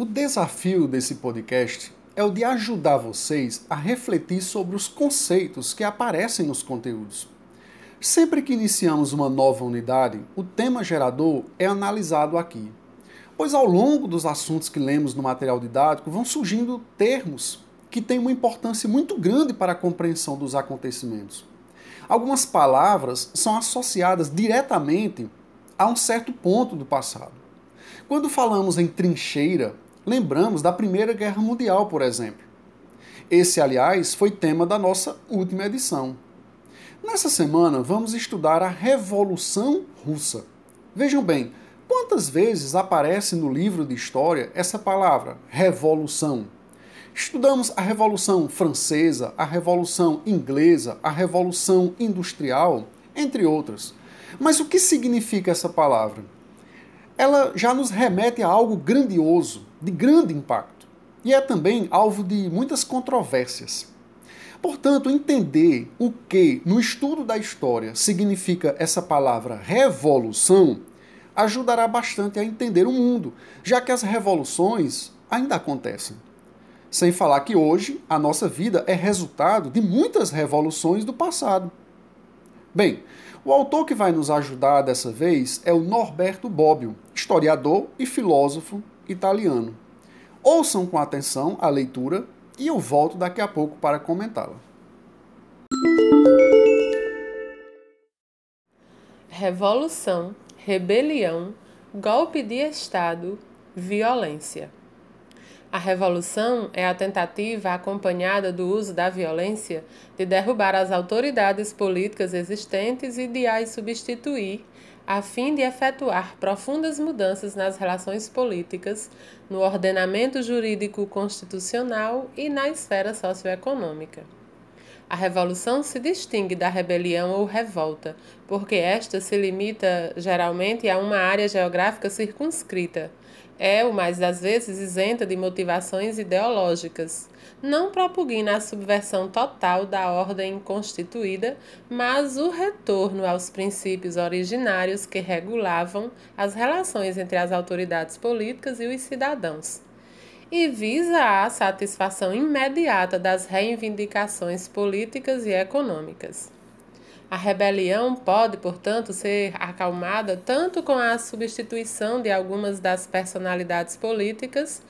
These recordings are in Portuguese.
o desafio desse podcast é o de ajudar vocês a refletir sobre os conceitos que aparecem nos conteúdos. Sempre que iniciamos uma nova unidade, o tema gerador é analisado aqui, pois ao longo dos assuntos que lemos no material didático vão surgindo termos que têm uma importância muito grande para a compreensão dos acontecimentos. Algumas palavras são associadas diretamente a um certo ponto do passado. Quando falamos em trincheira, lembramos da Primeira Guerra Mundial, por exemplo. Esse, aliás, foi tema da nossa última edição. Nessa semana, vamos estudar a Revolução Russa. Vejam bem, quantas vezes aparece no livro de história essa palavra, revolução? Estudamos a Revolução Francesa, a Revolução Inglesa, a Revolução Industrial, entre outras. Mas o que significa essa palavra? Ela já nos remete a algo grandioso, de grande impacto, e é também alvo de muitas controvérsias. Portanto, entender o que no estudo da história significa essa palavra revolução ajudará bastante a entender o mundo, já que as revoluções ainda acontecem. Sem falar que hoje a nossa vida é resultado de muitas revoluções do passado. Bem, o autor que vai nos ajudar dessa vez é o Norberto Bobbio, historiador e filósofo italiano. Ouçam com atenção a leitura e eu volto daqui a pouco para comentá-la. Revolução, rebelião, golpe de Estado, violência. A revolução é a tentativa acompanhada do uso da violência de derrubar as autoridades políticas existentes e de as substituir a fim de efetuar profundas mudanças nas relações políticas, no ordenamento jurídico constitucional e na esfera socioeconômica. A revolução se distingue da rebelião ou revolta, porque esta se limita geralmente a uma área geográfica circunscrita. É, o mais das vezes, isenta de motivações ideológicas não propugna a subversão total da ordem constituída, mas o retorno aos princípios originários que regulavam as relações entre as autoridades políticas e os cidadãos. E visa a satisfação imediata das reivindicações políticas e econômicas. A rebelião pode, portanto, ser acalmada tanto com a substituição de algumas das personalidades políticas,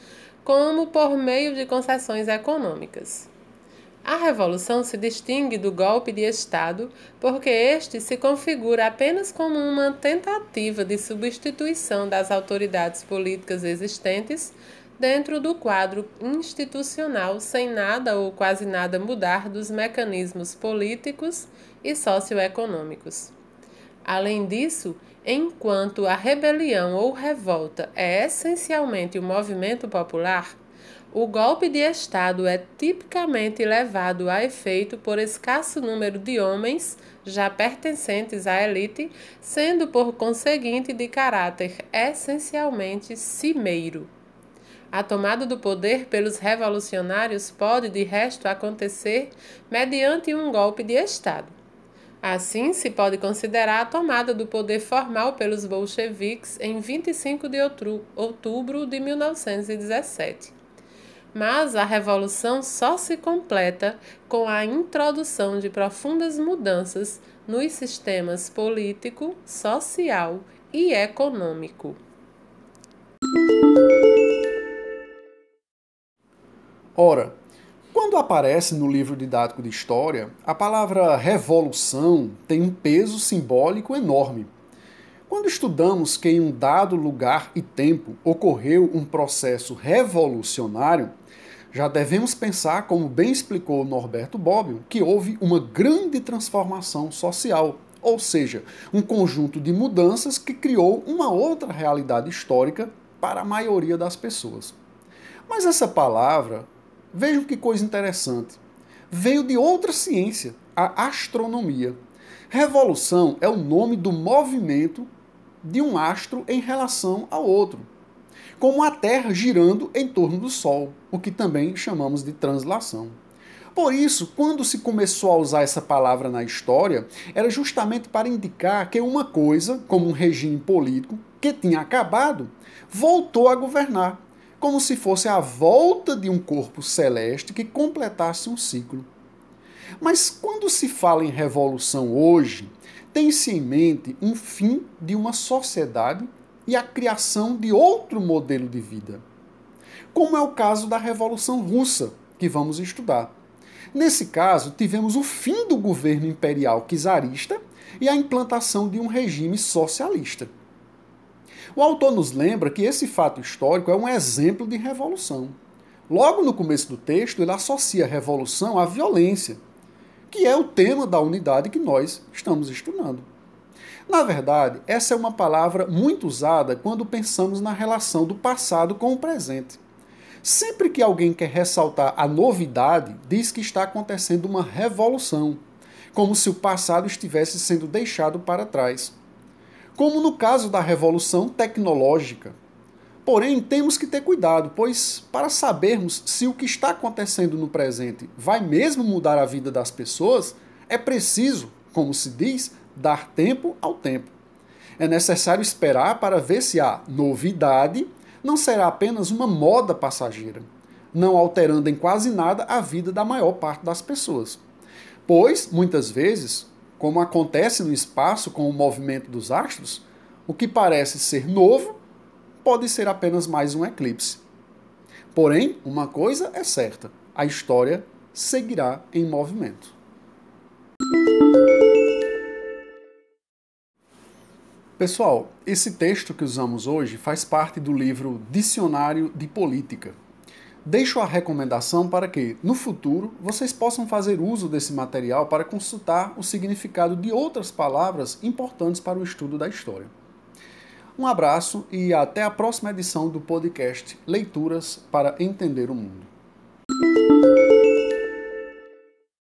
como por meio de concessões econômicas. A revolução se distingue do golpe de Estado porque este se configura apenas como uma tentativa de substituição das autoridades políticas existentes dentro do quadro institucional, sem nada ou quase nada mudar dos mecanismos políticos e socioeconômicos. Além disso, Enquanto a rebelião ou revolta é essencialmente o um movimento popular, o golpe de Estado é tipicamente levado a efeito por escasso número de homens já pertencentes à elite, sendo por conseguinte de caráter essencialmente cimeiro. A tomada do poder pelos revolucionários pode, de resto, acontecer mediante um golpe de Estado. Assim, se pode considerar a tomada do poder formal pelos bolcheviques em 25 de outubro de 1917. Mas a revolução só se completa com a introdução de profundas mudanças nos sistemas político, social e econômico. Ora, quando aparece no livro didático de história, a palavra revolução tem um peso simbólico enorme. Quando estudamos que em um dado lugar e tempo ocorreu um processo revolucionário, já devemos pensar, como bem explicou Norberto Bobbio, que houve uma grande transformação social, ou seja, um conjunto de mudanças que criou uma outra realidade histórica para a maioria das pessoas. Mas essa palavra Vejam que coisa interessante. Veio de outra ciência, a astronomia. Revolução é o nome do movimento de um astro em relação ao outro, como a Terra girando em torno do Sol, o que também chamamos de translação. Por isso, quando se começou a usar essa palavra na história, era justamente para indicar que uma coisa, como um regime político que tinha acabado, voltou a governar, como se fosse a volta de um corpo celeste que completasse um ciclo. Mas quando se fala em revolução hoje, tem-se em mente um fim de uma sociedade e a criação de outro modelo de vida. Como é o caso da Revolução Russa, que vamos estudar. Nesse caso, tivemos o fim do governo imperial czarista e a implantação de um regime socialista. O autor nos lembra que esse fato histórico é um exemplo de revolução. Logo no começo do texto, ele associa a revolução à violência, que é o tema da unidade que nós estamos estudando. Na verdade, essa é uma palavra muito usada quando pensamos na relação do passado com o presente. Sempre que alguém quer ressaltar a novidade, diz que está acontecendo uma revolução, como se o passado estivesse sendo deixado para trás. Como no caso da revolução tecnológica. Porém, temos que ter cuidado, pois para sabermos se o que está acontecendo no presente vai mesmo mudar a vida das pessoas, é preciso, como se diz, dar tempo ao tempo. É necessário esperar para ver se a novidade não será apenas uma moda passageira, não alterando em quase nada a vida da maior parte das pessoas. Pois, muitas vezes, como acontece no espaço com o movimento dos astros, o que parece ser novo pode ser apenas mais um eclipse. Porém, uma coisa é certa: a história seguirá em movimento. Pessoal, esse texto que usamos hoje faz parte do livro Dicionário de Política. Deixo a recomendação para que, no futuro, vocês possam fazer uso desse material para consultar o significado de outras palavras importantes para o estudo da história. Um abraço e até a próxima edição do podcast Leituras para Entender o Mundo.